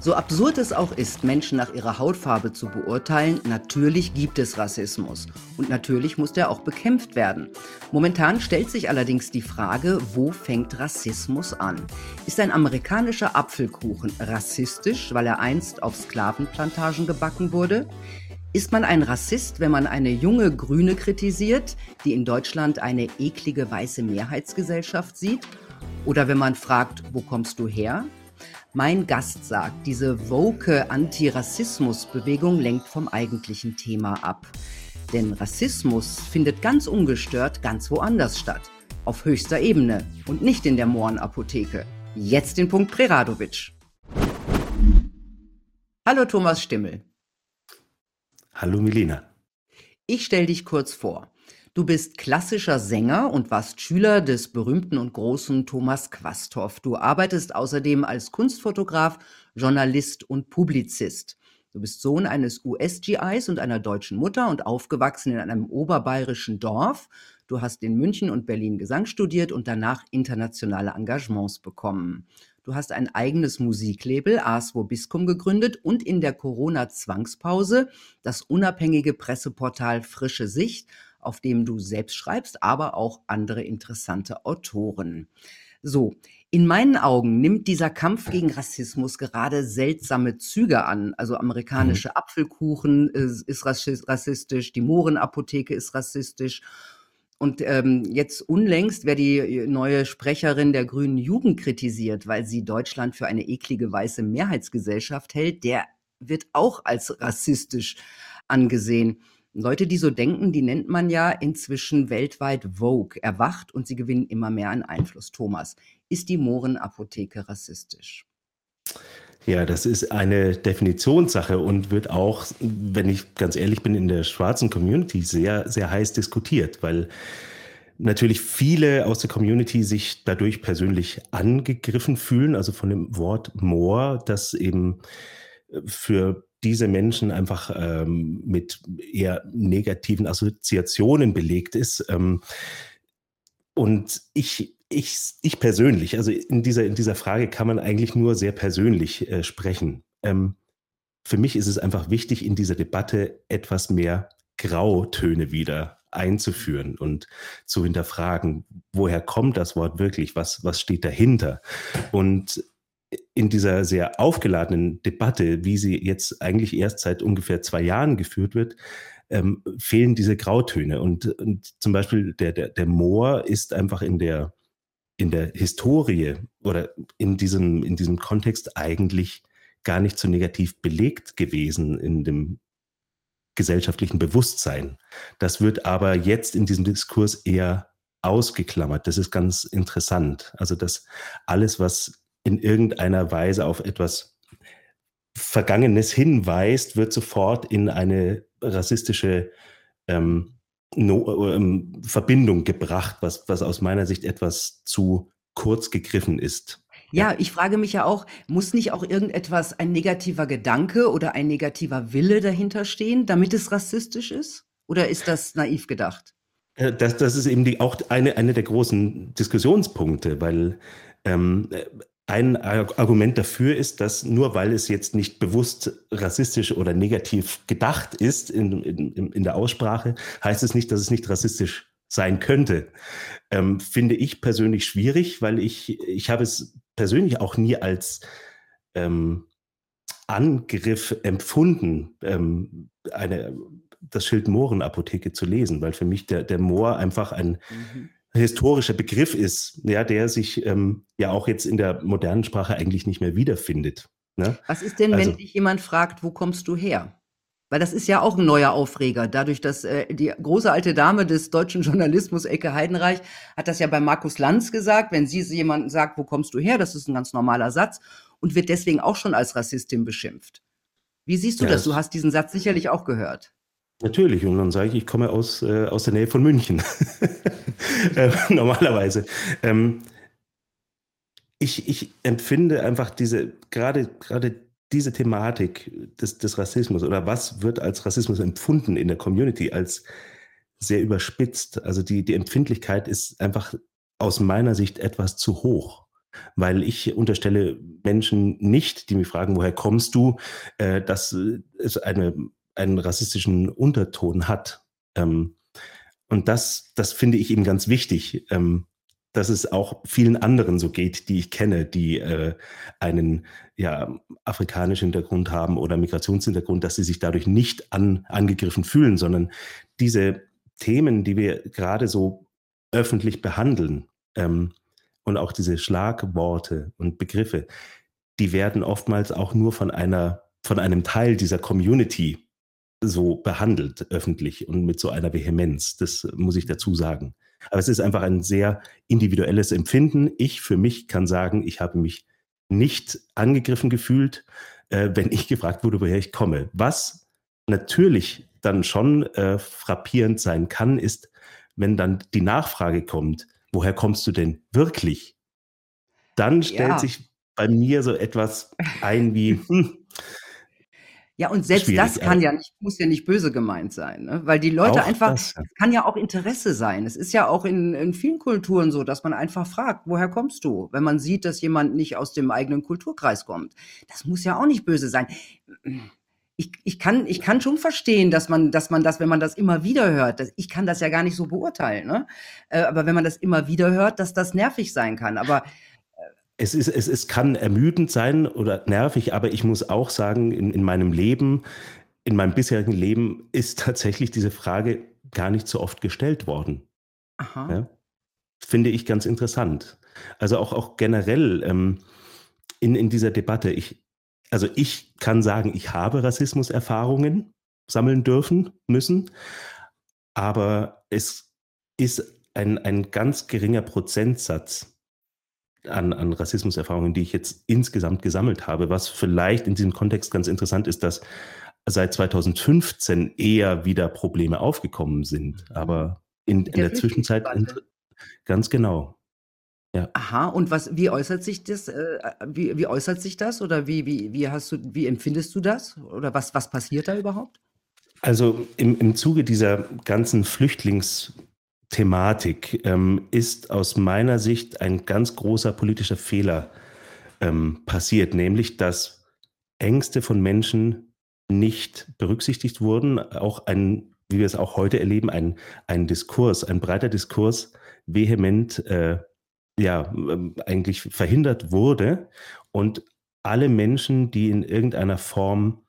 So absurd es auch ist, Menschen nach ihrer Hautfarbe zu beurteilen, natürlich gibt es Rassismus. Und natürlich muss der auch bekämpft werden. Momentan stellt sich allerdings die Frage, wo fängt Rassismus an? Ist ein amerikanischer Apfelkuchen rassistisch, weil er einst auf Sklavenplantagen gebacken wurde? Ist man ein Rassist, wenn man eine junge Grüne kritisiert, die in Deutschland eine eklige weiße Mehrheitsgesellschaft sieht? Oder wenn man fragt, wo kommst du her? Mein Gast sagt, diese woke Antirassismusbewegung lenkt vom eigentlichen Thema ab. Denn Rassismus findet ganz ungestört ganz woanders statt. Auf höchster Ebene und nicht in der Mohrenapotheke. Jetzt den Punkt Preradovic. Hallo Thomas Stimmel. Hallo Milena. Ich stelle dich kurz vor. Du bist klassischer Sänger und warst Schüler des berühmten und großen Thomas Quasthoff. Du arbeitest außerdem als Kunstfotograf, Journalist und Publizist. Du bist Sohn eines US-GIs und einer deutschen Mutter und aufgewachsen in einem oberbayerischen Dorf. Du hast in München und Berlin Gesang studiert und danach internationale Engagements bekommen. Du hast ein eigenes Musiklabel, Aswo Biskum, gegründet und in der Corona-Zwangspause das unabhängige Presseportal Frische Sicht auf dem du selbst schreibst, aber auch andere interessante Autoren. So, in meinen Augen nimmt dieser Kampf gegen Rassismus gerade seltsame Züge an. Also amerikanische mhm. Apfelkuchen ist, ist rassistisch, die Mohrenapotheke ist rassistisch. Und ähm, jetzt unlängst, wer die neue Sprecherin der Grünen Jugend kritisiert, weil sie Deutschland für eine eklige weiße Mehrheitsgesellschaft hält, der wird auch als rassistisch angesehen. Leute, die so denken, die nennt man ja inzwischen weltweit Vogue, erwacht und sie gewinnen immer mehr an Einfluss. Thomas, ist die Mohrenapotheke rassistisch? Ja, das ist eine Definitionssache und wird auch, wenn ich ganz ehrlich bin, in der schwarzen Community sehr, sehr heiß diskutiert, weil natürlich viele aus der Community sich dadurch persönlich angegriffen fühlen, also von dem Wort Moor, das eben für diese Menschen einfach ähm, mit eher negativen Assoziationen belegt ist. Ähm, und ich, ich, ich persönlich, also in dieser, in dieser Frage kann man eigentlich nur sehr persönlich äh, sprechen. Ähm, für mich ist es einfach wichtig, in dieser Debatte etwas mehr Grautöne wieder einzuführen und zu hinterfragen, woher kommt das Wort wirklich, was, was steht dahinter. Und in dieser sehr aufgeladenen Debatte, wie sie jetzt eigentlich erst seit ungefähr zwei Jahren geführt wird, ähm, fehlen diese Grautöne. Und, und zum Beispiel der, der, der Moor ist einfach in der, in der Historie oder in diesem, in diesem Kontext eigentlich gar nicht so negativ belegt gewesen in dem gesellschaftlichen Bewusstsein. Das wird aber jetzt in diesem Diskurs eher ausgeklammert. Das ist ganz interessant. Also, dass alles, was in irgendeiner Weise auf etwas Vergangenes hinweist, wird sofort in eine rassistische ähm, no, ähm, Verbindung gebracht, was, was aus meiner Sicht etwas zu kurz gegriffen ist. Ja, ich frage mich ja auch, muss nicht auch irgendetwas, ein negativer Gedanke oder ein negativer Wille dahinter stehen, damit es rassistisch ist? Oder ist das naiv gedacht? Äh, das, das ist eben die, auch eine, eine der großen Diskussionspunkte, weil ähm, ein Argument dafür ist, dass nur weil es jetzt nicht bewusst rassistisch oder negativ gedacht ist in, in, in der Aussprache, heißt es nicht, dass es nicht rassistisch sein könnte. Ähm, finde ich persönlich schwierig, weil ich, ich habe es persönlich auch nie als ähm, Angriff empfunden, ähm, eine, das Schild Mohrenapotheke zu lesen, weil für mich der, der Moor einfach ein mhm historischer Begriff ist, ja, der sich ähm, ja auch jetzt in der modernen Sprache eigentlich nicht mehr wiederfindet. Ne? Was ist denn, also, wenn dich jemand fragt, wo kommst du her? Weil das ist ja auch ein neuer Aufreger. Dadurch, dass äh, die große alte Dame des deutschen Journalismus, Ecke Heidenreich, hat das ja bei Markus Lanz gesagt, wenn sie jemanden sagt, wo kommst du her, das ist ein ganz normaler Satz und wird deswegen auch schon als Rassistin beschimpft. Wie siehst du ja, das? Du hast diesen Satz sicherlich auch gehört. Natürlich, und dann sage ich, ich komme aus, äh, aus der Nähe von München. äh, normalerweise. Ähm, ich, ich empfinde einfach diese, gerade, gerade diese Thematik des, des Rassismus oder was wird als Rassismus empfunden in der Community als sehr überspitzt. Also die, die Empfindlichkeit ist einfach aus meiner Sicht etwas zu hoch. weil ich unterstelle Menschen nicht, die mich fragen, woher kommst du, äh, dass es eine, einen rassistischen Unterton hat. Ähm, und das, das finde ich eben ganz wichtig, ähm, dass es auch vielen anderen so geht, die ich kenne, die äh, einen ja, afrikanischen Hintergrund haben oder Migrationshintergrund, dass sie sich dadurch nicht an, angegriffen fühlen, sondern diese Themen, die wir gerade so öffentlich behandeln ähm, und auch diese Schlagworte und Begriffe, die werden oftmals auch nur von einer, von einem Teil dieser Community so behandelt öffentlich und mit so einer Vehemenz. Das muss ich dazu sagen. Aber es ist einfach ein sehr individuelles Empfinden. Ich für mich kann sagen, ich habe mich nicht angegriffen gefühlt, äh, wenn ich gefragt wurde, woher ich komme. Was natürlich dann schon äh, frappierend sein kann, ist, wenn dann die Nachfrage kommt, woher kommst du denn wirklich? Dann stellt ja. sich bei mir so etwas ein wie, hm, ja, und selbst das kann ja nicht, muss ja nicht böse gemeint sein, ne? weil die Leute einfach, das, ja. kann ja auch Interesse sein. Es ist ja auch in, in vielen Kulturen so, dass man einfach fragt, woher kommst du? Wenn man sieht, dass jemand nicht aus dem eigenen Kulturkreis kommt. Das muss ja auch nicht böse sein. Ich, ich, kann, ich kann schon verstehen, dass man, dass man das, wenn man das immer wieder hört, dass, ich kann das ja gar nicht so beurteilen, ne? Äh, aber wenn man das immer wieder hört, dass das nervig sein kann. Aber es, ist, es, es kann ermüdend sein oder nervig, aber ich muss auch sagen, in, in meinem Leben, in meinem bisherigen Leben ist tatsächlich diese Frage gar nicht so oft gestellt worden. Aha. Ja? Finde ich ganz interessant. Also auch, auch generell ähm, in, in dieser Debatte, ich, also ich kann sagen, ich habe Rassismuserfahrungen sammeln dürfen, müssen, aber es ist ein, ein ganz geringer Prozentsatz an, an Rassismuserfahrungen, die ich jetzt insgesamt gesammelt habe. Was vielleicht in diesem Kontext ganz interessant ist, dass seit 2015 eher wieder Probleme aufgekommen sind. Aber in, in der, Zwischenzeit ganz genau. Ja. Aha, und was, wie äußert sich das, äh, wie, wie äußert sich das oder wie, wie, wie hast du, wie empfindest du das? Oder was, was passiert da überhaupt? Also im, im Zuge dieser ganzen Flüchtlings- Thematik ähm, ist aus meiner Sicht ein ganz großer politischer Fehler ähm, passiert, nämlich dass Ängste von Menschen nicht berücksichtigt wurden, auch ein, wie wir es auch heute erleben, ein, ein Diskurs, ein breiter Diskurs vehement äh, ja, ähm, eigentlich verhindert wurde. Und alle Menschen, die in irgendeiner Form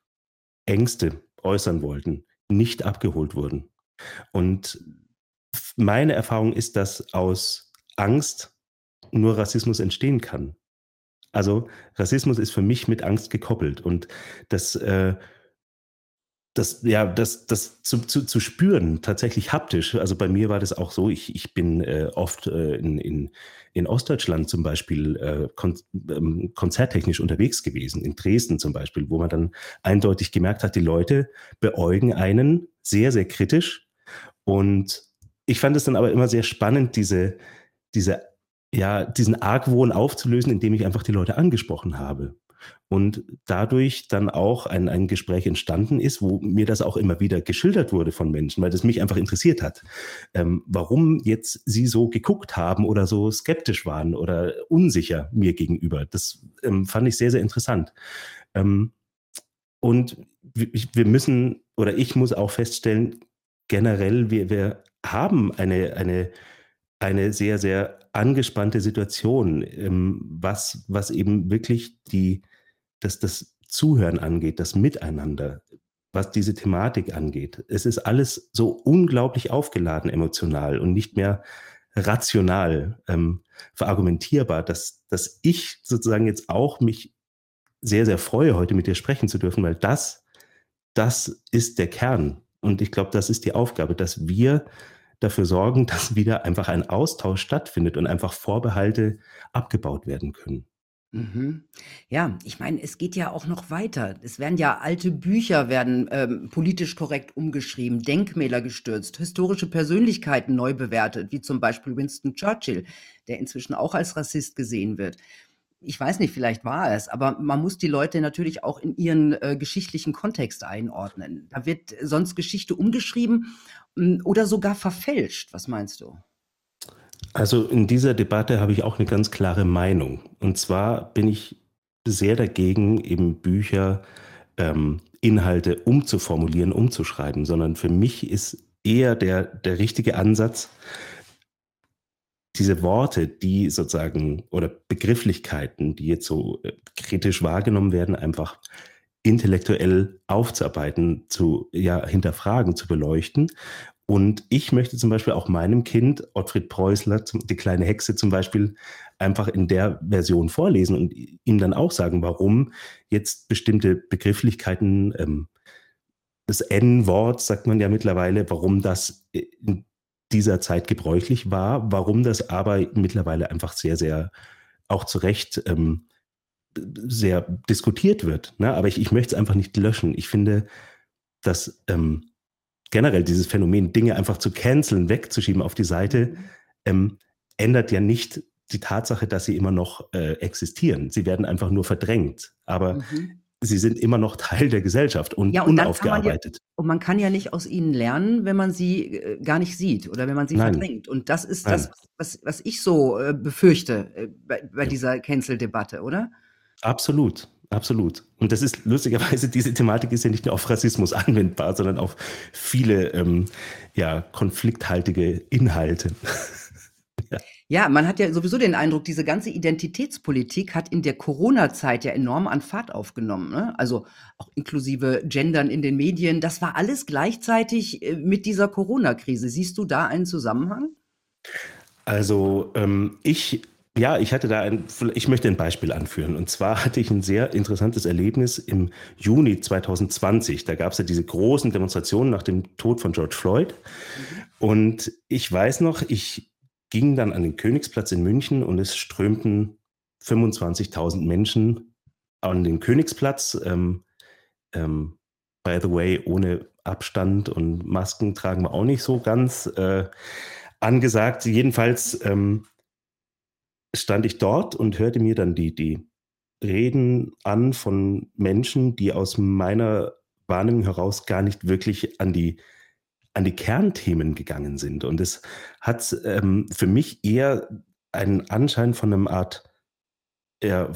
Ängste äußern wollten, nicht abgeholt wurden. Und meine Erfahrung ist, dass aus Angst nur Rassismus entstehen kann. Also Rassismus ist für mich mit Angst gekoppelt und das, äh, das, ja, das, das zu, zu, zu spüren, tatsächlich haptisch. Also bei mir war das auch so, ich, ich bin äh, oft äh, in, in, in Ostdeutschland zum Beispiel äh, kon ähm, konzerttechnisch unterwegs gewesen, in Dresden zum Beispiel, wo man dann eindeutig gemerkt hat, die Leute beäugen einen sehr, sehr kritisch und ich fand es dann aber immer sehr spannend, diese, diese, ja, diesen Argwohn aufzulösen, indem ich einfach die Leute angesprochen habe. Und dadurch dann auch ein, ein Gespräch entstanden ist, wo mir das auch immer wieder geschildert wurde von Menschen, weil das mich einfach interessiert hat, ähm, warum jetzt sie so geguckt haben oder so skeptisch waren oder unsicher mir gegenüber. Das ähm, fand ich sehr, sehr interessant. Ähm, und wir müssen, oder ich muss auch feststellen, generell, wir, wir haben eine, eine, eine sehr, sehr angespannte Situation, ähm, was, was eben wirklich die, das, das Zuhören angeht, das Miteinander, was diese Thematik angeht. Es ist alles so unglaublich aufgeladen emotional und nicht mehr rational ähm, verargumentierbar, dass, dass ich sozusagen jetzt auch mich sehr, sehr freue, heute mit dir sprechen zu dürfen, weil das, das ist der Kern. Und ich glaube, das ist die Aufgabe, dass wir dafür sorgen, dass wieder einfach ein Austausch stattfindet und einfach Vorbehalte abgebaut werden können. Mhm. Ja, ich meine, es geht ja auch noch weiter. Es werden ja alte Bücher werden ähm, politisch korrekt umgeschrieben, Denkmäler gestürzt, historische Persönlichkeiten neu bewertet, wie zum Beispiel Winston Churchill, der inzwischen auch als Rassist gesehen wird ich weiß nicht, vielleicht war es, aber man muss die Leute natürlich auch in ihren äh, geschichtlichen Kontext einordnen. Da wird sonst Geschichte umgeschrieben hm, oder sogar verfälscht. Was meinst du? Also in dieser Debatte habe ich auch eine ganz klare Meinung. Und zwar bin ich sehr dagegen, eben Bücher, ähm, Inhalte umzuformulieren, umzuschreiben, sondern für mich ist eher der, der richtige Ansatz, diese Worte, die sozusagen oder Begrifflichkeiten, die jetzt so äh, kritisch wahrgenommen werden, einfach intellektuell aufzuarbeiten, zu ja, hinterfragen, zu beleuchten. Und ich möchte zum Beispiel auch meinem Kind, Ottfried Preußler, die kleine Hexe zum Beispiel, einfach in der Version vorlesen und ihm dann auch sagen, warum jetzt bestimmte Begrifflichkeiten, ähm, das N-Wort sagt man ja mittlerweile, warum das in dieser Zeit gebräuchlich war, warum das aber mittlerweile einfach sehr, sehr auch zu Recht ähm, sehr diskutiert wird. Ne? Aber ich, ich möchte es einfach nicht löschen. Ich finde, dass ähm, generell dieses Phänomen, Dinge einfach zu canceln, wegzuschieben auf die Seite, mhm. ähm, ändert ja nicht die Tatsache, dass sie immer noch äh, existieren. Sie werden einfach nur verdrängt. Aber mhm. Sie sind immer noch Teil der Gesellschaft und, ja, und unaufgearbeitet. Ja, und man kann ja nicht aus ihnen lernen, wenn man sie äh, gar nicht sieht oder wenn man sie Nein. verdrängt. Und das ist Nein. das, was, was ich so äh, befürchte äh, bei, bei ja. dieser Cancel-Debatte, oder? Absolut. Absolut. Und das ist lustigerweise, diese Thematik ist ja nicht nur auf Rassismus anwendbar, sondern auf viele ähm, ja, konflikthaltige Inhalte. Ja. man hat ja sowieso den Eindruck, diese ganze Identitätspolitik hat in der Corona-Zeit ja enorm an Fahrt aufgenommen. Ne? Also auch inklusive Gendern in den Medien. Das war alles gleichzeitig äh, mit dieser Corona-Krise. Siehst du da einen Zusammenhang? Also ähm, ich ja, ich hatte da ein, ich möchte ein Beispiel anführen. Und zwar hatte ich ein sehr interessantes Erlebnis im Juni 2020. Da gab es ja diese großen Demonstrationen nach dem Tod von George Floyd. Mhm. Und ich weiß noch, ich ging dann an den Königsplatz in München und es strömten 25.000 Menschen an den Königsplatz. Ähm, ähm, by the way, ohne Abstand und Masken tragen wir auch nicht so ganz äh, angesagt. Jedenfalls ähm, stand ich dort und hörte mir dann die, die Reden an von Menschen, die aus meiner Wahrnehmung heraus gar nicht wirklich an die, an die Kernthemen gegangen sind. Und es hat ähm, für mich eher einen Anschein von einem Art ja,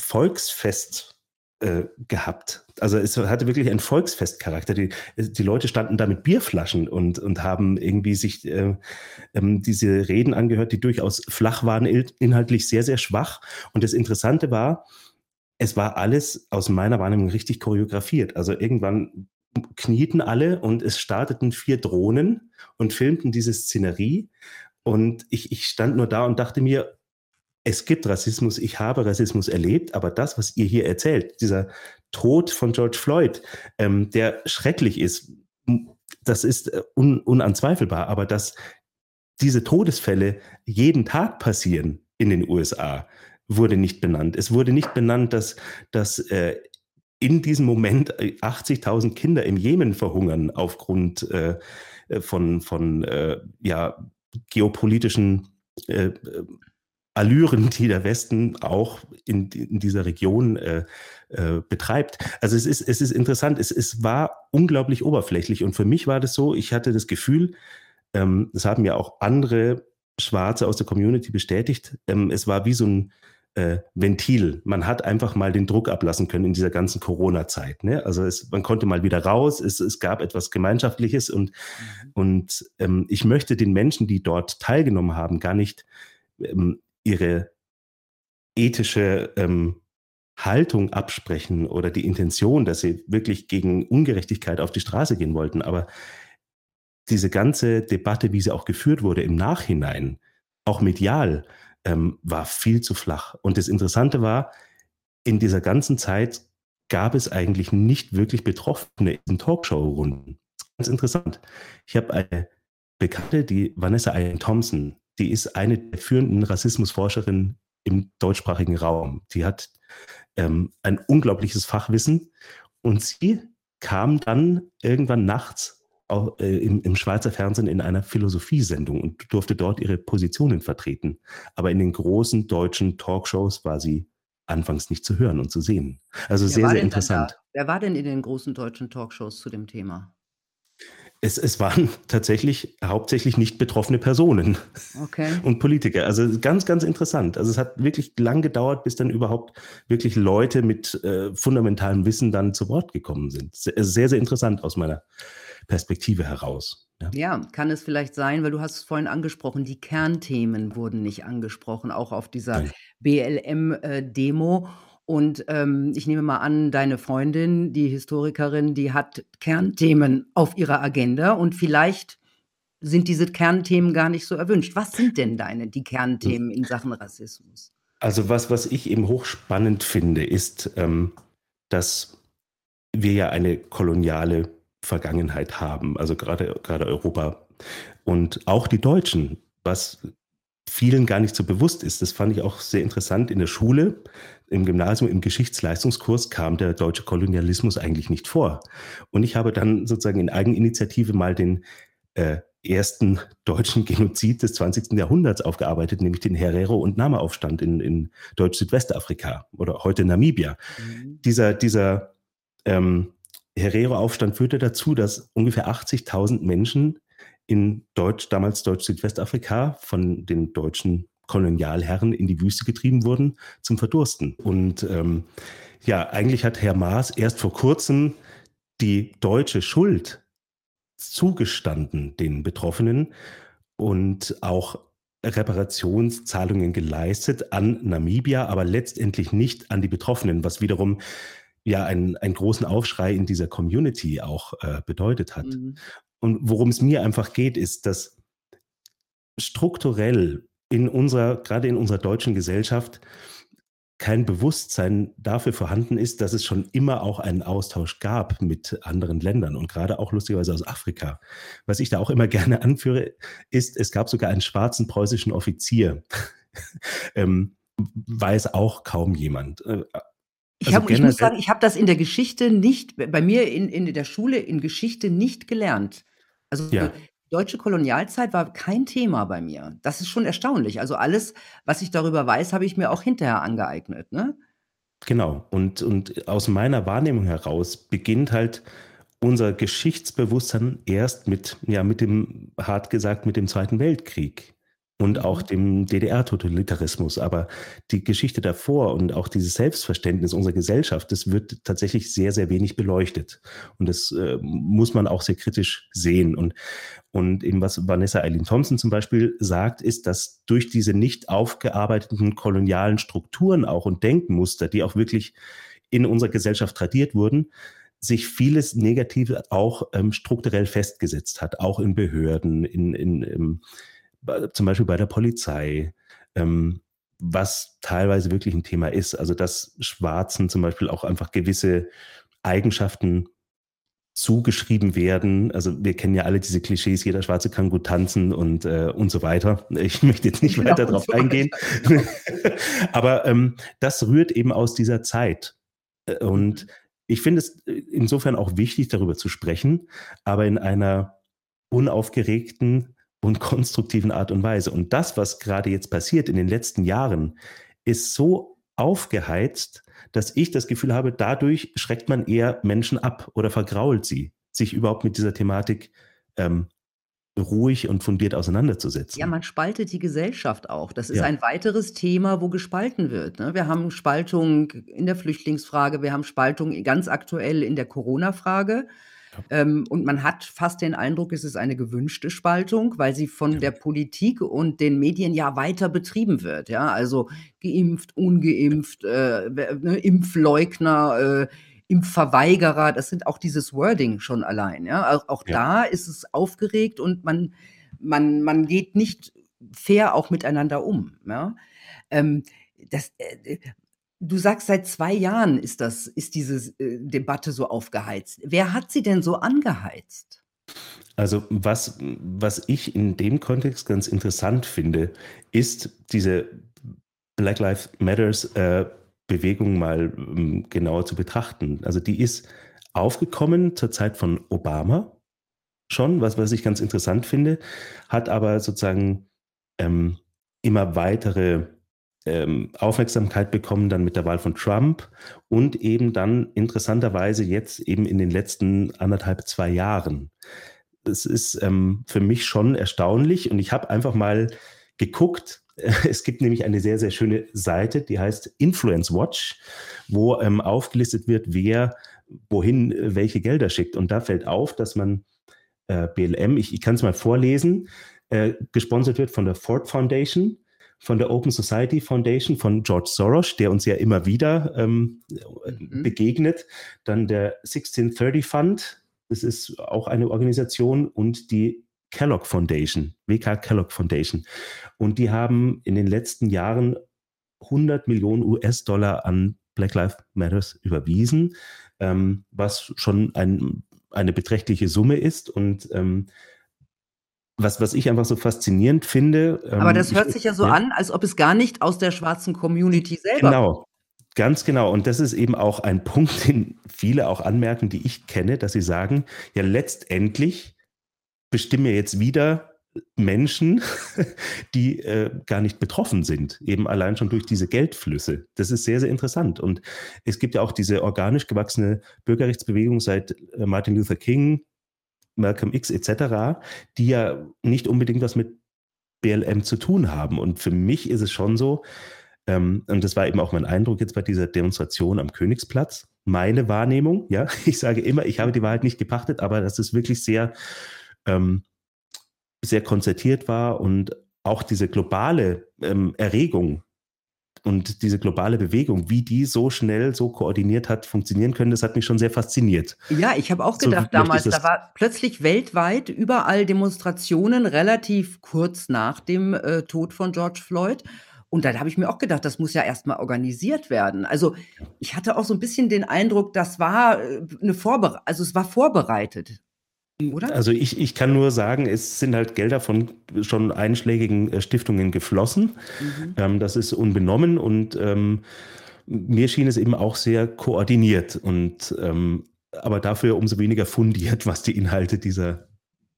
Volksfest äh, gehabt. Also es hatte wirklich einen Volksfestcharakter. Die, die Leute standen da mit Bierflaschen und, und haben irgendwie sich äh, ähm, diese Reden angehört, die durchaus flach waren, inhaltlich sehr, sehr schwach. Und das Interessante war, es war alles aus meiner Wahrnehmung richtig choreografiert. Also irgendwann knieten alle und es starteten vier Drohnen und filmten diese Szenerie. Und ich, ich stand nur da und dachte mir, es gibt Rassismus, ich habe Rassismus erlebt, aber das, was ihr hier erzählt, dieser Tod von George Floyd, ähm, der schrecklich ist, das ist äh, un, unanzweifelbar, aber dass diese Todesfälle jeden Tag passieren in den USA, wurde nicht benannt. Es wurde nicht benannt, dass, dass äh, in diesem Moment 80.000 äh, Kinder im Jemen verhungern aufgrund äh, von, von äh, ja, geopolitischen äh, Allüren, die der Westen auch in, in dieser Region äh, äh, betreibt. Also es ist, es ist interessant, es, es war unglaublich oberflächlich und für mich war das so, ich hatte das Gefühl, ähm, das haben ja auch andere Schwarze aus der Community bestätigt, ähm, es war wie so ein äh, Ventil. Man hat einfach mal den Druck ablassen können in dieser ganzen Corona-Zeit. Ne? Also es, man konnte mal wieder raus, es, es gab etwas Gemeinschaftliches und, mhm. und ähm, ich möchte den Menschen, die dort teilgenommen haben, gar nicht ähm, ihre ethische ähm, Haltung absprechen oder die Intention, dass sie wirklich gegen Ungerechtigkeit auf die Straße gehen wollten. Aber diese ganze Debatte, wie sie auch geführt wurde im Nachhinein, auch medial, ähm, war viel zu flach. Und das Interessante war, in dieser ganzen Zeit gab es eigentlich nicht wirklich Betroffene in Talkshow-Runden. Ganz interessant. Ich habe eine Bekannte, die Vanessa Ian Thompson, die ist eine der führenden Rassismusforscherinnen im deutschsprachigen Raum. Die hat ähm, ein unglaubliches Fachwissen und sie kam dann irgendwann nachts auch, äh, im, im, Schweizer Fernsehen in einer Philosophiesendung und durfte dort ihre Positionen vertreten. Aber in den großen deutschen Talkshows war sie anfangs nicht zu hören und zu sehen. Also Wer sehr, sehr interessant. Wer war denn in den großen deutschen Talkshows zu dem Thema? Es, es waren tatsächlich hauptsächlich nicht betroffene Personen Okay. und Politiker. Also ganz, ganz interessant. Also es hat wirklich lang gedauert, bis dann überhaupt wirklich Leute mit äh, fundamentalem Wissen dann zu Wort gekommen sind. Sehr, sehr sehr interessant aus meiner Perspektive heraus. Ja. Ja, kann es vielleicht sein, weil du hast es vorhin angesprochen, die Kernthemen wurden nicht angesprochen, auch auf dieser Nein. BLM, äh. Und, ähm, ich nehme mal an, deine Freundin, die Historikerin, die hat Kernthemen auf ihrer Agenda und vielleicht sind diese Kernthemen gar nicht so erwünscht. Was sind denn deine die. Kernthemen in Sachen Rassismus? Also was, was ich eben hochspannend finde, ist, ähm, dass wir ja eine koloniale Vergangenheit haben, also gerade, gerade Europa und auch die Deutschen, was vielen gar nicht so bewusst ist. Das fand ich auch sehr interessant in der Schule. Im Gymnasium, im Geschichtsleistungskurs kam der deutsche Kolonialismus eigentlich nicht vor. Und ich habe dann sozusagen in Eigeninitiative mal den äh, ersten deutschen Genozid des 20. Jahrhunderts aufgearbeitet, nämlich den Herero- und Nama-Aufstand in, in Deutsch-Südwestafrika oder heute Namibia. Mhm. Dieser, dieser ähm, Herero-Aufstand führte dazu, dass ungefähr 80.000 Menschen in Deutsch, damals Deutsch-Südwestafrika, von den deutschen Kolonialherren in die Wüste getrieben wurden zum Verdursten. Und ähm, ja, eigentlich hat Herr Maas erst vor kurzem die deutsche Schuld zugestanden den Betroffenen und auch Reparationszahlungen geleistet an Namibia, aber letztendlich nicht an die Betroffenen, was wiederum ja einen, einen großen Aufschrei in dieser Community auch äh, bedeutet hat. Mhm. Und worum es mir einfach geht, ist, dass strukturell in unserer, gerade in unserer deutschen Gesellschaft, kein Bewusstsein dafür vorhanden ist, dass es schon immer auch einen Austausch gab mit anderen Ländern und gerade auch lustigerweise aus Afrika. Was ich da auch immer gerne anführe, ist, es gab sogar einen schwarzen preußischen Offizier. ähm, weiß auch kaum jemand. Ich, Also hab, ich muss sagen, ich habe das in der Geschichte nicht, bei mir in, in der Schule in Geschichte nicht gelernt. Also ja, die deutsche Kolonialzeit war kein Thema bei mir. Das ist schon erstaunlich. Also alles, was ich darüber weiß, habe ich mir auch hinterher angeeignet. Ne? genau. Und, und aus meiner Wahrnehmung heraus beginnt halt unser Geschichtsbewusstsein erst mit, ja, mit dem, hart gesagt, mit dem Zweiten Weltkrieg und auch Mhm. dem DDR-Totalitarismus. Aber die Geschichte davor und auch dieses Selbstverständnis unserer Gesellschaft, das wird tatsächlich sehr, sehr wenig beleuchtet. Und das äh, muss man auch sehr kritisch sehen. Und, und eben was Vanessa Eileen Thompson zum Beispiel sagt, ist, dass durch diese nicht aufgearbeiteten kolonialen Strukturen auch und Denkmuster, die auch wirklich in unserer Gesellschaft tradiert wurden, sich vieles Negative auch ähm, strukturell festgesetzt hat, auch in Behörden, in, in, im, bei- zum Beispiel bei der Polizei, ähm, was teilweise wirklich ein Thema ist. Also dass Schwarzen zum Beispiel auch einfach gewisse Eigenschaften zugeschrieben werden. Also wir kennen ja alle diese Klischees, jeder Schwarze kann gut tanzen und, äh, und so weiter. Ich möchte jetzt nicht Genau, weiter und darauf so eingehen. Aber ähm, das rührt eben aus dieser Zeit. Äh, Und Mhm. ich finde es äh, insofern auch wichtig, darüber zu sprechen, aber in einer unaufgeregten und konstruktiven Art und Weise. Und das, was gerade jetzt passiert in den letzten Jahren, ist so aufgeheizt, dass ich das Gefühl habe, dadurch schreckt man eher Menschen ab oder vergrault sie, sich überhaupt mit dieser Thematik ähm, ruhig und fundiert Ja, auseinanderzusetzen. man spaltet die Gesellschaft auch. Das ist Ja, ein weiteres Thema, wo gespalten wird, ne? Wir haben Spaltung in der Flüchtlingsfrage, wir haben Spaltung ganz aktuell in der Corona-Frage. Ja, Ähm, und man hat fast den Eindruck, es ist eine gewünschte Spaltung, weil sie von ja, der Politik und den Medien ja weiter betrieben wird, ja? Also geimpft, ungeimpft, äh, ne, Impfleugner, äh, Impfverweigerer, das sind auch dieses Wording schon allein, ja? Auch auch ja. da ist es aufgeregt und man man man geht nicht fair auch miteinander um, ja? Ähm, das, äh, du sagst, seit 2 Jahren ist das ist diese äh, Debatte so aufgeheizt. Wer hat sie denn so angeheizt? Also was, was ich in dem Kontext ganz interessant finde, ist diese Black Lives Matters äh, Bewegung mal ähm, genauer zu betrachten. Also die ist aufgekommen zur Zeit von Obama schon, was, was ich ganz interessant finde, hat aber sozusagen ähm, immer weitere ähm, Aufmerksamkeit bekommen dann mit der Wahl von Trump und eben dann interessanterweise jetzt eben in den letzten anderthalb, zwei Jahren es ist ähm, für mich schon erstaunlich und ich habe einfach mal geguckt. Es gibt nämlich eine sehr, sehr schöne Seite, die heißt Influence Watch, wo ähm, aufgelistet wird, wer wohin äh, welche Gelder schickt. Und da fällt auf, dass man äh, BLM, ich, ich kann es mal vorlesen, äh, gesponsert wird von der Ford Foundation, von der Open Society Foundation von George Soros, der uns ja immer wieder ähm, mhm. begegnet. Dann der 1630 Fund, das ist auch eine Organisation, und die Kellogg Foundation, WK Kellogg Foundation. Und die haben in den letzten Jahren 100 Millionen US-Dollar an Black Lives Matters überwiesen, ähm, was schon ein, eine beträchtliche Summe ist. Und ähm, was, was ich einfach so faszinierend finde. Aber das ähm, hört ich, sich ja so ja. an, als ob es gar nicht aus der schwarzen Community selber Genau, Ganz genau. Und das ist eben auch ein Punkt, den viele auch anmerken, die ich kenne, dass sie sagen, ja, letztendlich bestimmen wir jetzt wieder Menschen, die äh, gar nicht betroffen sind, eben allein schon durch diese Geldflüsse. Das ist sehr, sehr interessant. Und es gibt ja auch diese organisch gewachsene Bürgerrechtsbewegung seit äh, Martin Luther King, Malcolm X etc., die ja nicht unbedingt was mit BLM zu tun haben. Und für mich ist es schon so, ähm, und das war eben auch mein Eindruck jetzt bei dieser Demonstration am Königsplatz, meine Wahrnehmung, ja, ich sage immer, ich habe die Wahrheit nicht gepachtet, aber dass es wirklich sehr, ähm, sehr konzertiert war und auch diese globale ähm, Erregung und diese globale Bewegung, wie die so schnell, so koordiniert hat funktionieren können, das hat mich schon sehr fasziniert. Ja, ich habe auch gedacht so damals, da war plötzlich weltweit überall Demonstrationen relativ kurz nach dem äh, Tod von George Floyd. Und dann habe ich mir auch gedacht, das muss ja erstmal organisiert werden. Also ich hatte auch so ein bisschen den Eindruck, das war äh, eine Vorbereitung, also es war vorbereitet. Oder? Also ich, ich kann nur sagen, es sind halt Gelder von schon einschlägigen äh, Stiftungen geflossen. Mhm. Ähm, das ist unbenommen und ähm, mir schien es eben auch sehr koordiniert und ähm, aber dafür umso weniger fundiert, was die Inhalte dieser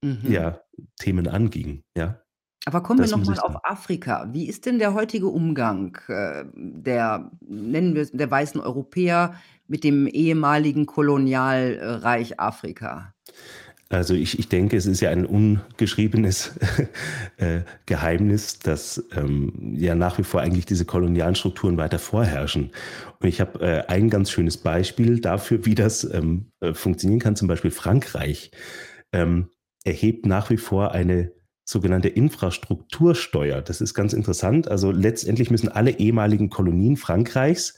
mhm. ja, Themen anging. Ja. Aber kommen wir nochmal auf Afrika. Wie ist denn der heutige Umgang äh, der, nennen wir es, der weißen Europäer mit dem ehemaligen Kolonialreich Afrika? Also ich, ich denke, es ist ja ein ungeschriebenes äh, Geheimnis, dass ähm, ja nach wie vor eigentlich diese kolonialen Strukturen weiter vorherrschen. Und ich habe äh, ein ganz schönes Beispiel dafür, wie das ähm, äh, funktionieren kann. Zum Beispiel Frankreich ähm, erhebt nach wie vor eine sogenannte Infrastruktursteuer. Das ist ganz interessant. Also letztendlich müssen alle ehemaligen Kolonien Frankreichs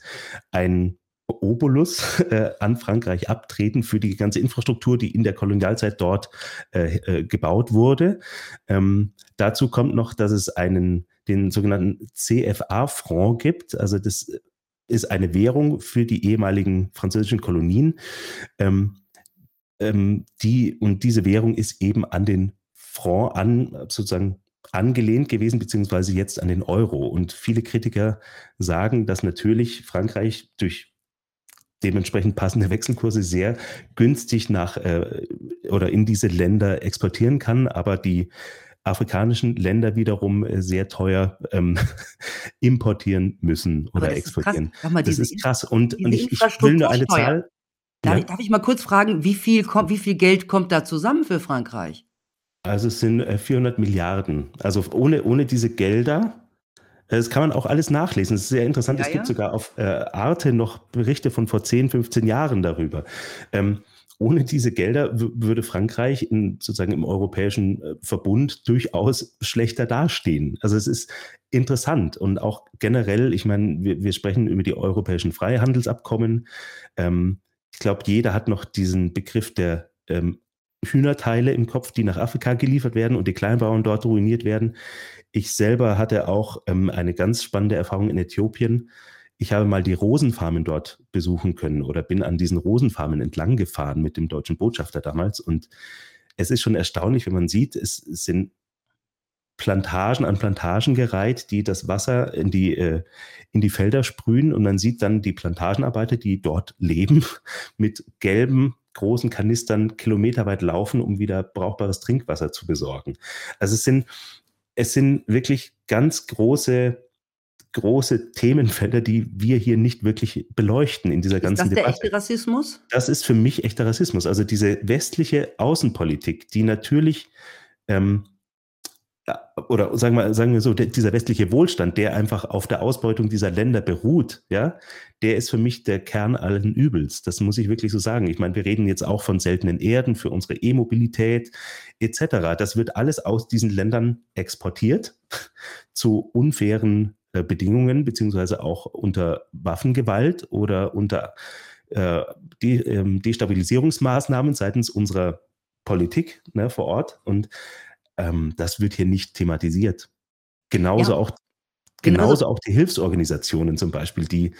ein Obolus äh, an Frankreich abtreten für die ganze Infrastruktur, die in der Kolonialzeit dort äh, äh, gebaut wurde. Ähm, dazu kommt noch, dass es einen, den sogenannten CFA-Franc gibt. Also das ist eine Währung für die ehemaligen französischen Kolonien. Ähm, ähm, die, und diese Währung ist eben an den Franc an, sozusagen angelehnt gewesen, beziehungsweise jetzt an den Euro. Und viele Kritiker sagen, dass natürlich Frankreich durch dementsprechend passende Wechselkurse sehr günstig nach äh, oder in diese Länder exportieren kann, aber die afrikanischen Länder wiederum äh, sehr teuer ähm, importieren müssen oder das exportieren. Ist mal, das ist krass. Und, und ich, ich, will nur eine Zahl. Darf, ja. ich, darf, ich, mal kurz fragen, wie viel, kommt, wie viel Geld kommt da zusammen für Frankreich? Also es sind 400 äh, Milliarden. Also ohne, ohne diese Gelder das kann man auch alles nachlesen. Das ist sehr interessant. Ja, es gibt ja. sogar auf äh, Arte noch Berichte von vor 10, 15 Jahren darüber. Ähm, ohne diese Gelder würde Frankreich in, sozusagen im europäischen äh, Verbund durchaus schlechter dastehen. Also es ist interessant und auch generell, ich meine, wir, wir sprechen über die europäischen Freihandelsabkommen. Ähm, ich glaube, jeder hat noch diesen Begriff der ähm, Hühnerteile im Kopf, die nach Afrika geliefert werden und die Kleinbauern dort ruiniert werden. Ich selber hatte auch ähm, eine ganz spannende Erfahrung in Äthiopien. Ich habe mal die Rosenfarmen dort besuchen können oder bin an diesen Rosenfarmen entlang gefahren mit dem deutschen Botschafter damals. Und es ist schon erstaunlich, wenn man sieht, es, es sind Plantagen an Plantagen gereiht, die das Wasser in die, äh, in die Felder sprühen und man sieht dann die Plantagenarbeiter, die dort leben, mit gelben großen Kanistern kilometerweit laufen, um wieder brauchbares Trinkwasser zu besorgen. Also es sind es sind wirklich ganz große große Themenfelder, die wir hier nicht wirklich beleuchten in dieser ist ganzen das der Debatte. echte Rassismus? Das ist für mich echter Rassismus. Also diese westliche Außenpolitik, die natürlich ähm, oder sagen wir, sagen wir so, dieser westliche Wohlstand, der einfach auf der Ausbeutung dieser Länder beruht, ja, der ist für mich der Kern allen Übels. Das muss ich wirklich so sagen. Ich meine, wir reden jetzt auch von seltenen Erden für unsere E-Mobilität etc. Das wird alles aus diesen Ländern exportiert zu unfairen äh, Bedingungen, beziehungsweise auch unter Waffengewalt oder unter äh, De ähm, Destabilisierungsmaßnahmen seitens unserer Politik ne, vor Ort. Und ähm, das wird hier nicht thematisiert. Genauso, ja. auch, genauso, genauso auch die Hilfsorganisationen zum Beispiel, die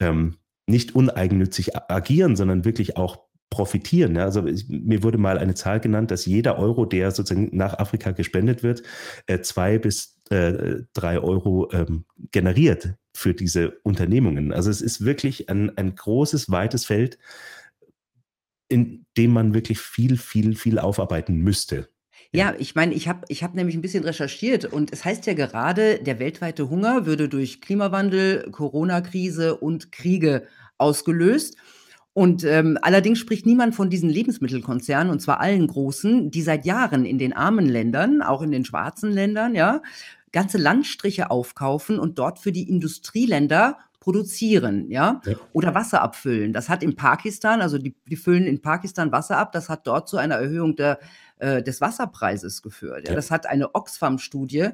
ähm, nicht uneigennützig agieren, sondern wirklich auch profitieren. Ja, also ich, mir wurde mal eine Zahl genannt, dass jeder Euro, der sozusagen nach Afrika gespendet wird, äh, zwei bis äh, drei Euro ähm, generiert für diese Unternehmungen. Also es ist wirklich ein, ein großes, weites Feld, in dem man wirklich viel, viel, viel aufarbeiten müsste. Ja, ich meine, ich habe ich hab nämlich ein bisschen recherchiert und es heißt ja gerade, der weltweite Hunger würde durch Klimawandel, Corona-Krise und Kriege ausgelöst. Und ähm, allerdings spricht niemand von diesen Lebensmittelkonzernen, und zwar allen großen, die seit Jahren in den armen Ländern, auch in den schwarzen Ländern, ja, ganze Landstriche aufkaufen und dort für die Industrieländer produzieren, ja? ja, oder Wasser abfüllen. Das hat in Pakistan, also die, die füllen in Pakistan Wasser ab, das hat dort zu einer Erhöhung der äh, des Wasserpreises geführt. Ja. Das hat eine Oxfam-Studie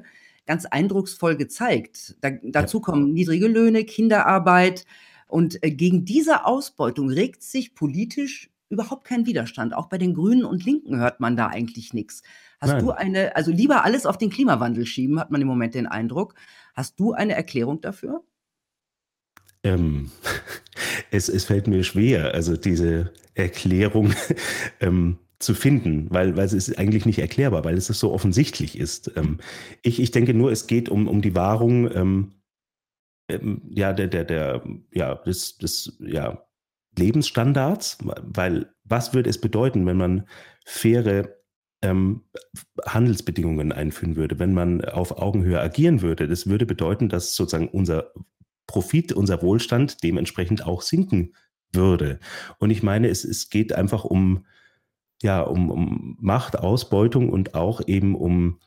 ganz eindrucksvoll gezeigt. Da, dazu kommen niedrige Löhne, Kinderarbeit. Und äh, gegen diese Ausbeutung regt sich politisch überhaupt kein Widerstand. Auch bei den Grünen und Linken hört man da eigentlich nichts. Hast Nein. du eine, also lieber alles auf den Klimawandel schieben, hat man im Moment den Eindruck. Hast du eine Erklärung dafür? Ähm, es, es fällt mir schwer, also diese Erklärung ähm, zu finden, weil, weil es ist eigentlich nicht erklärbar, weil es so offensichtlich ist. Ähm, ich, ich denke nur, es geht um, um die Wahrung ähm, ähm, ja, der, der, der, ja, des, des ja, Lebensstandards, weil was würde es bedeuten, wenn man faire ähm, Handelsbedingungen einführen würde, wenn man auf Augenhöhe agieren würde? Das würde bedeuten, dass sozusagen unser Profit, unser Wohlstand dementsprechend auch sinken würde. Und ich meine, es, es geht einfach um ja, um, um Machtausbeutung und auch eben um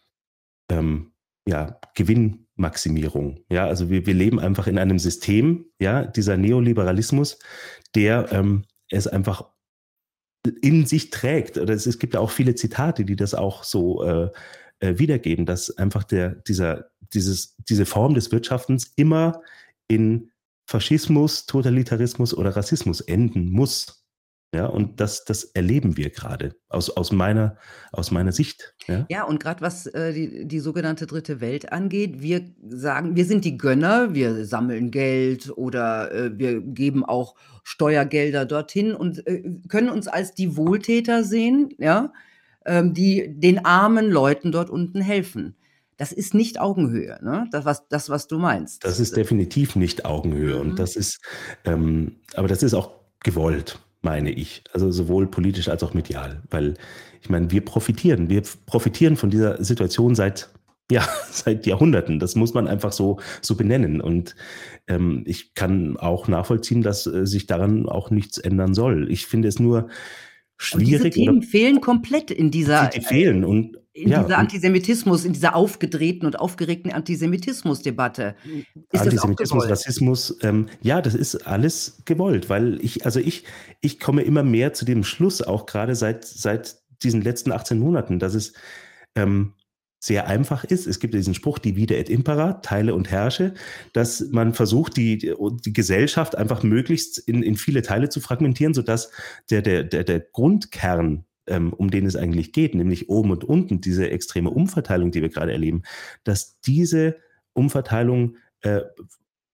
ähm, ja, Gewinnmaximierung. Ja, also wir, wir leben einfach in einem System, ja, dieser Neoliberalismus, der ähm, es einfach in sich trägt. Oder es, es gibt ja auch viele Zitate, die das auch so äh, äh, wiedergeben, dass einfach der, dieser, dieses, diese Form des Wirtschaftens immer in Faschismus, Totalitarismus oder Rassismus enden muss. Ja, und das, das erleben wir gerade aus, aus, meiner, aus meiner Sicht. Ja, ja und gerade was äh, die, die sogenannte dritte Welt angeht, wir sagen, wir sind die Gönner, wir sammeln Geld oder äh, wir geben auch Steuergelder dorthin und äh, können uns als die Wohltäter sehen, ja, ähm, die den armen Leuten dort unten helfen. Das ist nicht Augenhöhe, ne? Das, was, das, was du meinst. Das ist definitiv nicht Augenhöhe. Mhm. Und das ist, ähm, aber das ist auch gewollt meine ich. Also sowohl politisch als auch medial. Weil ich meine, wir profitieren. Wir profitieren von dieser Situation seit, ja, seit Jahrhunderten. Das muss man einfach so, so benennen. Und ähm, ich kann auch nachvollziehen, dass äh, sich daran auch nichts ändern soll. Ich finde es nur schwierig. Und diese Themen oder, fehlen komplett in dieser. Die, die fehlen. Und in ja, dieser Antisemitismus, in dieser aufgedrehten und aufgeregten Antisemitismusdebatte. Ist Antisemitismus, Rassismus, ähm, ja, das ist alles gewollt, weil ich, also ich, ich komme immer mehr zu dem Schluss, auch gerade seit, seit diesen letzten 18 Monaten, dass es ähm, sehr einfach ist. Es gibt diesen Spruch, die Vida et Impera, teile und herrsche, dass man versucht, die, die Gesellschaft einfach möglichst in, in viele Teile zu fragmentieren, sodass der, der, der, der Grundkern ähm, um den es eigentlich geht, nämlich oben und unten, diese extreme Umverteilung, die wir gerade erleben, dass diese Umverteilung äh,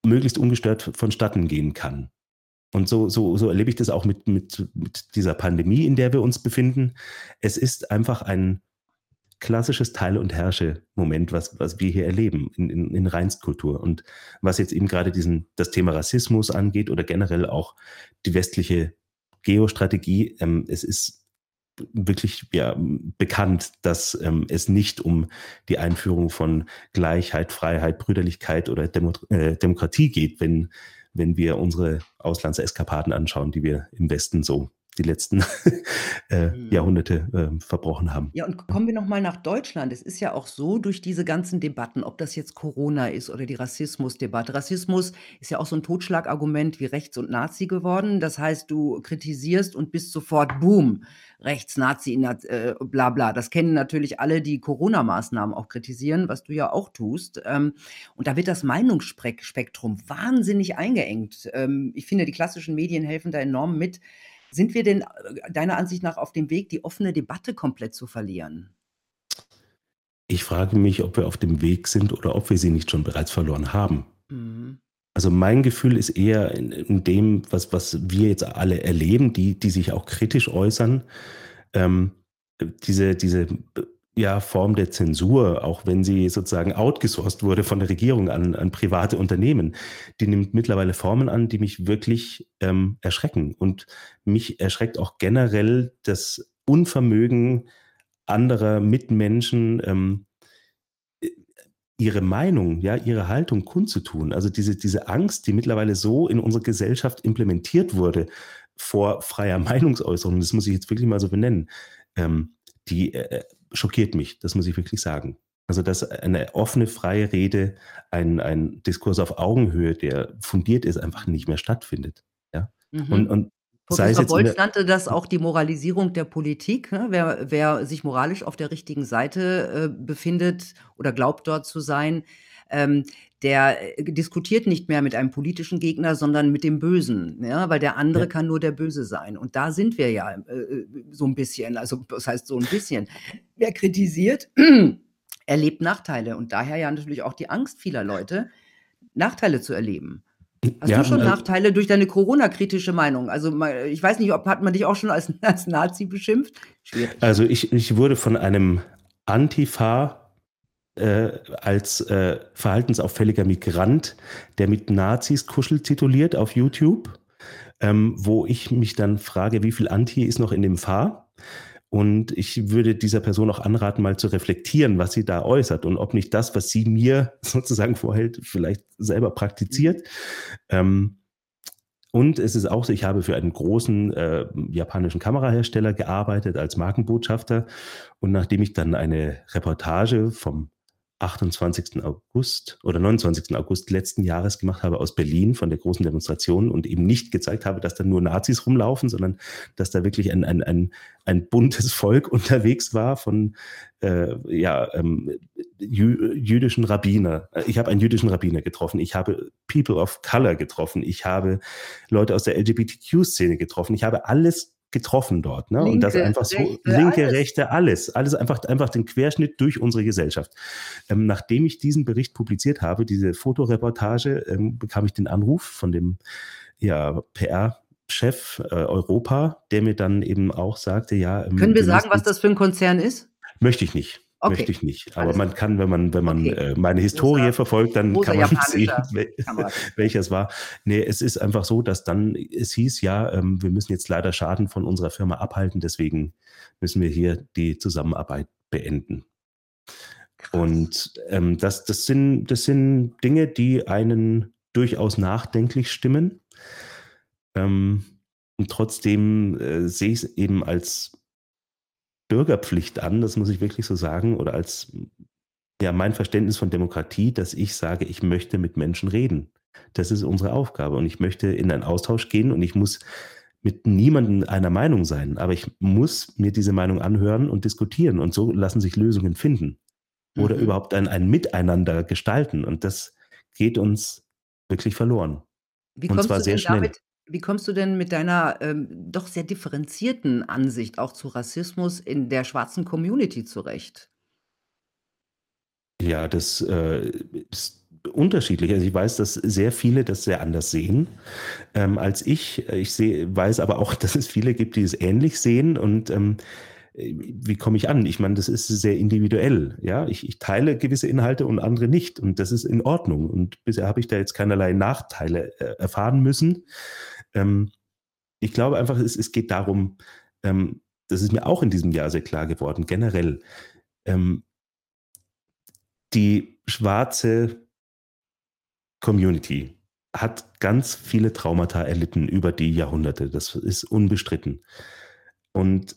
möglichst ungestört vonstatten gehen kann. Und so, so, so erlebe ich das auch mit, mit, mit dieser Pandemie, in der wir uns befinden. Es ist einfach ein klassisches Teil- und Herrsche-Moment, was, was wir hier erleben in, in, in Reinstkultur. Und was jetzt eben gerade diesen, das Thema Rassismus angeht oder generell auch die westliche Geostrategie, ähm, es ist wirklich ja, bekannt, dass ähm, es nicht um die Einführung von Gleichheit, Freiheit, Brüderlichkeit oder Demo äh, Demokratie geht, wenn, wenn wir unsere Auslandseskapaden anschauen, die wir im Westen so die letzten äh, mhm. Jahrhunderte äh, verbrochen haben. Ja, und kommen wir nochmal nach Deutschland. Es ist ja auch so, durch diese ganzen Debatten, ob das jetzt Corona ist oder die Rassismusdebatte. Rassismus ist ja auch so ein Totschlagargument wie Rechts- und Nazi geworden. Das heißt, du kritisierst und bist sofort, boom, Rechts, Nazi, äh, bla bla. Das kennen natürlich alle, die Corona-Maßnahmen auch kritisieren, was du ja auch tust. Ähm, und da wird das Meinungsspektrum wahnsinnig eingeengt. Ähm, ich finde, die klassischen Medien helfen da enorm mit. Sind wir denn äh, deiner Ansicht nach auf dem Weg, die offene Debatte komplett zu verlieren? Ich frage mich, ob wir auf dem Weg sind oder ob wir sie nicht schon bereits verloren haben. Mhm. Also mein Gefühl ist eher in, in, dem, was, was wir jetzt alle erleben, die, die sich auch kritisch äußern, ähm, diese, diese ja, Form der Zensur, auch wenn sie sozusagen outgesourced wurde von der Regierung an, an private Unternehmen, die nimmt mittlerweile Formen an, die mich wirklich ähm, erschrecken. Und mich erschreckt auch generell das Unvermögen anderer Mitmenschen, ähm, ihre Meinung, ja, ihre Haltung kundzutun. Also diese, diese Angst, die mittlerweile so in unserer Gesellschaft implementiert wurde vor freier Meinungsäußerung, das muss ich jetzt wirklich mal so benennen, ähm, die äh, schockiert mich, das muss ich wirklich sagen. Also, dass eine offene, freie Rede, ein, ein Diskurs auf Augenhöhe, der fundiert ist, einfach nicht mehr stattfindet. Ja? Mhm. Und, und Professor Bolz nannte das auch die Moralisierung der Politik. Ne? Wer, wer, sich moralisch auf der richtigen Seite äh, befindet oder glaubt dort zu sein, ähm, der äh, diskutiert nicht mehr mit einem politischen Gegner, sondern mit dem Bösen, ja, weil der andere ja. kann nur der Böse sein. Und da sind wir ja äh, äh so ein bisschen, also das heißt so ein bisschen. Wer kritisiert, erlebt Nachteile und daher ja natürlich auch die Angst vieler Leute, Nachteile zu erleben. Hast ja, du schon also, Nachteile durch deine Corona-kritische Meinung? Also ich weiß nicht, ob hat man dich auch schon als, als Nazi beschimpft? Schwierig. Also ich, ich wurde von einem Antifa äh, als äh, verhaltensauffälliger Migrant, der mit Nazis kuschelt, tituliert auf YouTube, ähm, wo ich mich dann frage, wie viel Anti ist noch in dem Fahr? Und ich würde dieser Person auch anraten, mal zu reflektieren, was sie da äußert und ob nicht das, was sie mir sozusagen vorhält, vielleicht selber praktiziert. Ähm, und es ist auch so, ich habe für einen großen äh, japanischen Kamerahersteller gearbeitet als Markenbotschafter. Und nachdem ich dann eine Reportage vom 28. August oder 29. August letzten Jahres gemacht habe aus Berlin von der großen Demonstration und eben nicht gezeigt habe, dass da nur Nazis rumlaufen, sondern dass da wirklich ein, ein, ein, ein buntes Volk unterwegs war von äh, ja, ähm, jü jüdischen Rabbiner. Ich habe einen jüdischen Rabbiner getroffen, ich habe People of Color getroffen, ich habe Leute aus der LGBTQ-Szene getroffen, ich habe alles getroffen dort. Ne? Linke, und das einfach so, rechte, linke, alles. rechte, alles. Alles einfach, einfach den Querschnitt durch unsere Gesellschaft. Ähm, nachdem ich diesen Bericht publiziert habe, diese Fotoreportage, ähm, bekam ich den Anruf von dem ja, PR-Chef äh, Europa, der mir dann eben auch sagte, ja. Ähm, Können wir sagen, was das für ein Konzern ist? Möchte ich nicht. Okay. Möchte ich nicht. Aber man kann, wenn man, wenn man okay. äh, meine Historie Großer, verfolgt, dann kann man sehen, wel welcher es war. Nee, es ist einfach so, dass dann, es hieß ja, ähm, wir müssen jetzt leider Schaden von unserer Firma abhalten, deswegen müssen wir hier die Zusammenarbeit beenden. Krass. Und ähm, das, das, sind, das sind Dinge, die einen durchaus nachdenklich stimmen. Ähm, und trotzdem äh, sehe ich es eben als Bürgerpflicht an, das muss ich wirklich so sagen, oder als ja, mein Verständnis von Demokratie, dass ich sage, ich möchte mit Menschen reden. Das ist unsere Aufgabe und ich möchte in einen Austausch gehen und ich muss mit niemandem einer Meinung sein, aber ich muss mir diese Meinung anhören und diskutieren und so lassen sich Lösungen finden oder mhm. überhaupt ein, ein Miteinander gestalten und das geht uns wirklich verloren. Wie und zwar sehr schnell. Damit, wie kommst du denn mit deiner, ähm, doch sehr differenzierten Ansicht auch zu Rassismus in der schwarzen Community zurecht? Ja, das äh, ist unterschiedlich. Also ich weiß, dass sehr viele das sehr anders sehen ähm, als ich. Ich seh, weiß aber auch, dass es viele gibt, die es ähnlich sehen und ähm, wie komme ich an? Ich meine, das ist sehr individuell. Ja, ich, ich, teile gewisse Inhalte und andere nicht. Und das ist in Ordnung. Und bisher habe ich da jetzt keinerlei Nachteile äh, erfahren müssen. Ähm, ich glaube einfach, es, es geht darum, ähm, das ist mir auch in diesem Jahr sehr klar geworden, generell, ähm die schwarze Community hat ganz viele Traumata erlitten über die Jahrhunderte. Das ist unbestritten. Und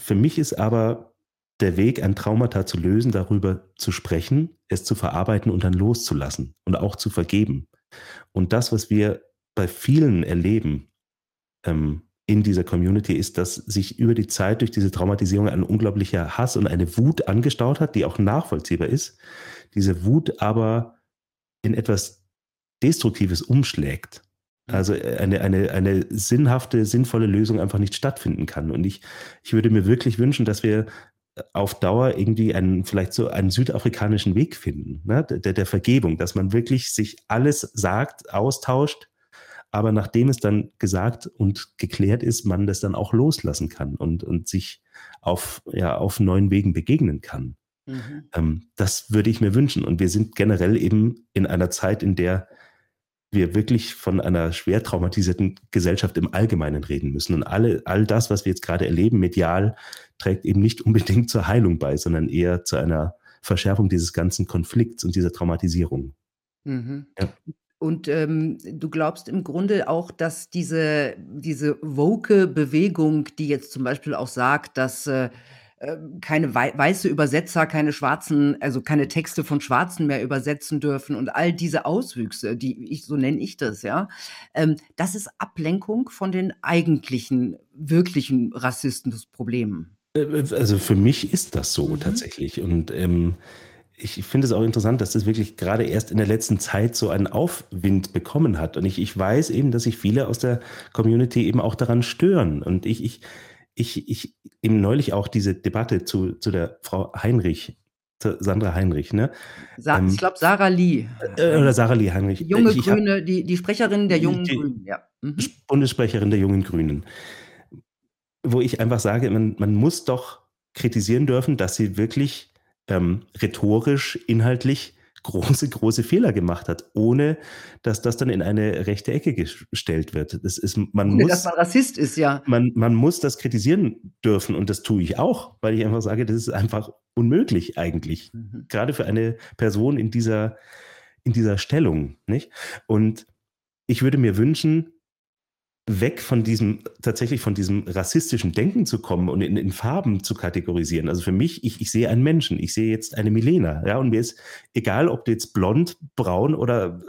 für mich ist aber der Weg, ein Traumata zu lösen, darüber zu sprechen, es zu verarbeiten und dann loszulassen und auch zu vergeben. Und das, was wir bei vielen erleben ähm, in dieser Community, ist, dass sich über die Zeit durch diese Traumatisierung ein unglaublicher Hass und eine Wut angestaut hat, die auch nachvollziehbar ist. Diese Wut aber in etwas Destruktives umschlägt. Also äh, eine, eine, eine sinnhafte, sinnvolle Lösung einfach nicht stattfinden kann. Und ich, ich würde mir wirklich wünschen, dass wir auf Dauer irgendwie einen, vielleicht so einen südafrikanischen Weg finden, ne? der, der Vergebung, dass man wirklich sich alles sagt, austauscht, aber nachdem es dann gesagt und geklärt ist, man das dann auch loslassen kann und, und sich auf, ja, auf neuen Wegen begegnen kann. Mhm. Ähm, das würde ich mir wünschen. Und wir sind generell eben in einer Zeit, in der wir wirklich von einer schwer traumatisierten Gesellschaft im Allgemeinen reden müssen. Und alle, all das, was wir jetzt gerade erleben, medial, trägt eben nicht unbedingt zur Heilung bei, sondern eher zu einer Verschärfung dieses ganzen Konflikts und dieser Traumatisierung. Mhm. Ja. Und ähm, du glaubst im Grunde auch, dass diese, diese woke Bewegung, die jetzt zum Beispiel auch sagt, dass äh, ähm, keine wei weiße Übersetzer, keine schwarzen, also keine Texte von Schwarzen mehr übersetzen dürfen und all diese Auswüchse, die ich, so nenne ich das, ja. Ähm, das ist Ablenkung von den eigentlichen, wirklichen Rassismusproblemen. Äh, äh, also für mich ist das so mhm. tatsächlich. Und ähm, ich finde es auch interessant, dass das wirklich gerade erst in der letzten Zeit so einen Aufwind bekommen hat. Und ich, ich weiß eben, dass sich viele aus der Community eben auch daran stören. Und ich, ich ich, ich eben neulich auch diese Debatte zu, zu der Frau Heinrich, zu Sandra Heinrich, ne? Sa ähm, ich glaube Sarah Lee. Äh, oder Sarah Lee Heinrich. Die junge ich Grüne, hab, die, die Sprecherin der jungen die, Grünen, ja. Mhm. Bundessprecherin der jungen Grünen. Wo ich einfach sage, man, man muss doch kritisieren dürfen, dass sie wirklich ähm, rhetorisch, inhaltlich große, große Fehler gemacht hat, ohne dass das dann in eine rechte Ecke gestellt wird. Das ist, man ohne, muss, dass man Rassist ist, ja. Man, man muss das kritisieren dürfen und das tue ich auch, weil ich einfach sage, das ist einfach unmöglich eigentlich. Mhm. Gerade für eine Person in dieser, in dieser Stellung, nicht? Und ich würde mir wünschen, weg von diesem, tatsächlich von diesem rassistischen Denken zu kommen und in, in Farben zu kategorisieren. Also für mich, ich, ich sehe einen Menschen, ich sehe jetzt eine Milena, ja, und mir ist egal, ob du jetzt blond, braun oder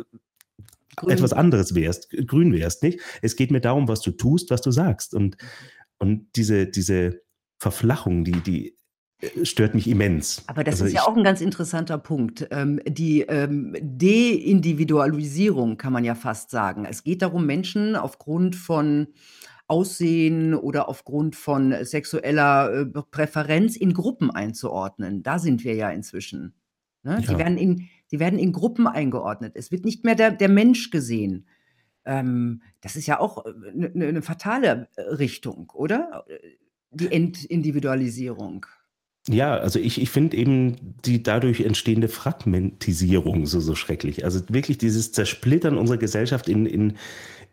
grün. etwas anderes wärst, grün wärst, nicht? Es geht mir darum, was du tust, was du sagst. Und, und diese, diese Verflachung, die, die stört mich immens. Aber das also ist ja auch ein ganz interessanter Punkt. Ähm, die ähm, Deindividualisierung kann man ja fast sagen. Es geht darum, Menschen aufgrund von Aussehen oder aufgrund von sexueller äh, Präferenz in Gruppen einzuordnen. Da sind wir ja inzwischen. Ne? Ja. Die, werden in, die werden in Gruppen eingeordnet. Es wird nicht mehr der, der Mensch gesehen. Ähm, das ist ja auch eine, äh, eine fatale äh, Richtung, oder? Die Entindividualisierung. Ja, also ich, ich finde eben die dadurch entstehende Fragmentisierung so, so schrecklich. Also wirklich dieses Zersplittern unserer Gesellschaft in, in,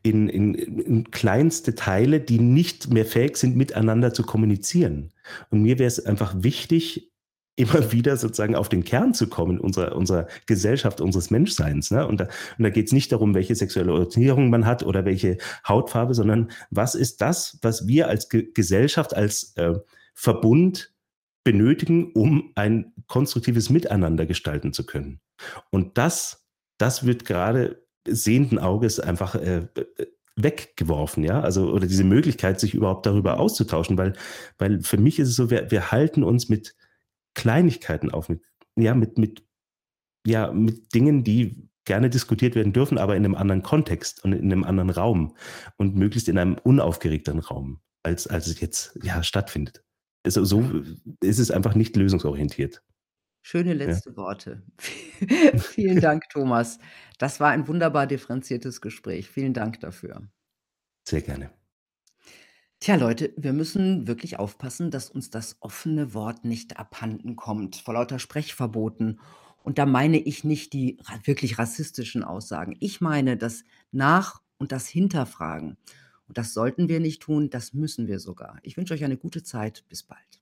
in, in, in kleinste Teile, die nicht mehr fähig sind, miteinander zu kommunizieren. Und mir wäre es einfach wichtig, immer wieder sozusagen auf den Kern zu kommen unserer, unserer Gesellschaft, unseres Menschseins. Ne? Und da, und da geht es nicht darum, welche sexuelle Orientierung man hat oder welche Hautfarbe, sondern was ist das, was wir als Ge Gesellschaft, als äh, Verbund benötigen, um ein konstruktives Miteinander gestalten zu können. Und das, das wird gerade sehenden Auges einfach äh, weggeworfen, ja, also oder diese Möglichkeit, sich überhaupt darüber auszutauschen, weil, weil für mich ist es so, wir, wir halten uns mit Kleinigkeiten auf, mit, ja, mit, mit, ja, mit Dingen, die gerne diskutiert werden dürfen, aber in einem anderen Kontext und in einem anderen Raum und möglichst in einem unaufgeregteren Raum, als, als es jetzt ja stattfindet. Also so ist es einfach nicht lösungsorientiert. Schöne letzte ja. Worte. Vielen Dank, Thomas. Das war ein wunderbar differenziertes Gespräch. Vielen Dank dafür. Sehr gerne. Tja, Leute, wir müssen wirklich aufpassen, dass uns das offene Wort nicht abhanden kommt, vor lauter Sprechverboten. Und da meine ich nicht die wirklich rassistischen Aussagen. Ich meine das Nach- und das Hinterfragen. Und das sollten wir nicht tun, das müssen wir sogar. Ich wünsche euch eine gute Zeit. Bis bald.